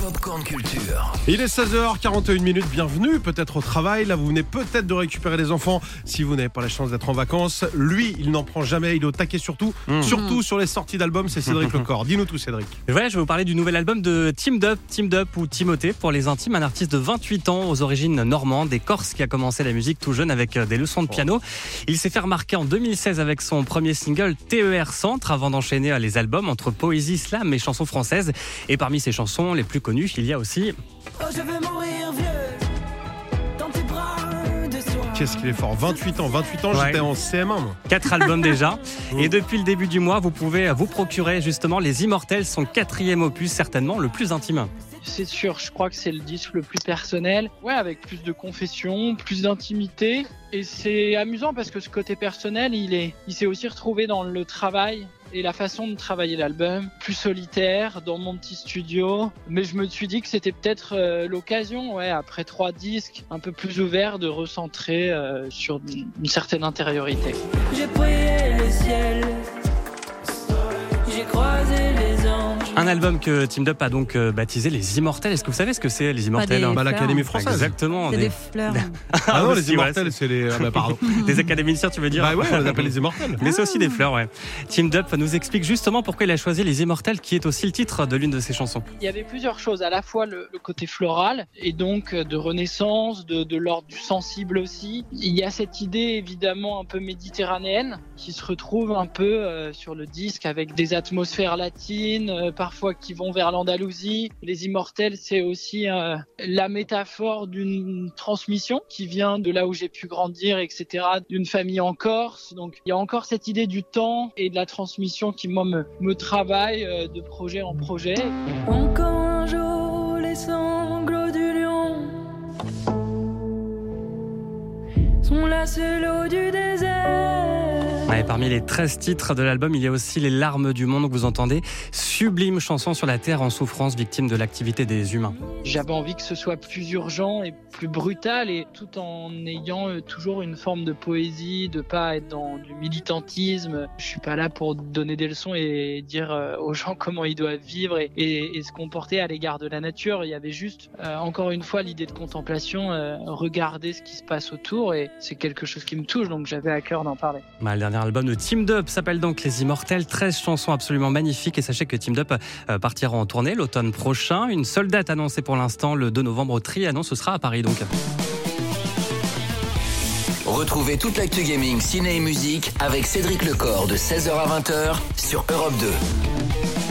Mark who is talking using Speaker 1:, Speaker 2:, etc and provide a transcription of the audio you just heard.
Speaker 1: Popcorn Culture.
Speaker 2: Il est 16h41 minutes, bienvenue peut-être au travail. Là, vous venez peut-être de récupérer les enfants si vous n'avez pas la chance d'être en vacances. Lui, il n'en prend jamais, il est au taquet surtout. Surtout sur les sorties d'albums, c'est Cédric Lecor. Dis-nous tout, Cédric.
Speaker 3: Voilà, je vais vous parler du nouvel album de Team Dup, Team Dup ou Timothée pour les intimes, un artiste de 28 ans aux origines normandes, des Corses qui a commencé la musique tout jeune avec euh, des leçons de piano. Il s'est fait remarquer en 2016 avec son premier single TER Centre avant d'enchaîner euh, les albums entre poésie, slam et chansons françaises. Et parmi ses chansons les plus connues, il y a aussi
Speaker 4: Oh, je veux mourir vieux dans tes bras de soie.
Speaker 2: Qu'est-ce qu'il est fort 28 ans, 28 ans,
Speaker 3: Ouais.
Speaker 2: j'étais en CM1 moi.
Speaker 3: Quatre albums déjà. Et depuis le début du mois, vous pouvez vous procurer justement Les Immortels, son quatrième opus, certainement le plus intime.
Speaker 5: C'est sûr, je crois que c'est le disque le plus personnel. Ouais, avec plus de confession, plus d'intimité. Et c'est amusant parce que ce côté personnel, il est, il s'est aussi retrouvé dans le travail et la façon de travailler l'album, plus solitaire, dans mon petit studio. Mais je me suis dit que c'était peut-être euh, l'occasion, ouais, après trois disques, un peu plus ouverts, de recentrer euh, sur une certaine intériorité.
Speaker 4: J'ai prié le ciel. J'ai croisé anges.
Speaker 3: Un album que Team Dup a donc euh, baptisé Les Immortels. Est-ce que vous savez ce que c'est, Les Immortels
Speaker 6: des-
Speaker 2: Bah, l'Académie française.
Speaker 3: Exactement.
Speaker 6: C'est
Speaker 3: Des,
Speaker 6: des fleurs.
Speaker 2: Ah non,
Speaker 3: aussi,
Speaker 2: les immortels, c'est les. Ah bah, pardon.
Speaker 3: des académiciens, tu veux dire
Speaker 2: bah ouais, on les appelle les immortels.
Speaker 3: Mais c'est aussi des fleurs, ouais. Team Dup nous explique justement pourquoi il a choisi Les Immortels, qui est aussi le titre de l'une de ses chansons.
Speaker 5: Il y avait plusieurs choses, à la fois le, le côté floral et donc euh, de renaissance, de, de l'ordre du sensible aussi. Il y a cette idée évidemment un peu méditerranéenne qui se retrouve un peu euh, sur le disque avec des atmosphères latines, euh, parfois qui vont vers l'Andalousie. Les immortels, c'est aussi euh, la métaphore d'une transmission qui vient de là où j'ai pu grandir, etc., d'une famille en Corse. Donc il y a encore cette idée du temps et de la transmission qui moi me, travaille euh, de projet en projet.
Speaker 4: Encore un jour, les sanglots du lion sont la seule eau du désert.
Speaker 3: Ouais, parmi les 13 titres de l'album, il y a aussi Les larmes du monde que vous entendez. Sublime chanson sur la terre en souffrance, victime de l'activité des humains.
Speaker 5: J'avais envie que ce soit plus urgent et plus brutal et tout en ayant euh, toujours une forme de poésie, de pas être dans du militantisme. Je suis pas là pour donner des leçons et dire euh, aux gens comment ils doivent vivre et, et- et se comporter à l'égard de la nature. Il y avait juste, euh, encore une fois, l'idée de contemplation, euh, regarder ce qui se passe autour et c'est quelque chose qui me touche donc j'avais à cœur d'en parler.
Speaker 3: Bah, le dernier album de Team Dup s'appelle donc Les Immortels. 13 chansons absolument magnifiques. Et sachez que Team Dup euh, partira en tournée l'automne prochain. Une seule date annoncée pour l'instant, le 2 novembre Trianon. Ce sera à Paris donc.
Speaker 1: Retrouvez toute l'actu gaming, ciné et musique avec Cédric Lecor de 16h à 20h sur Europe 2.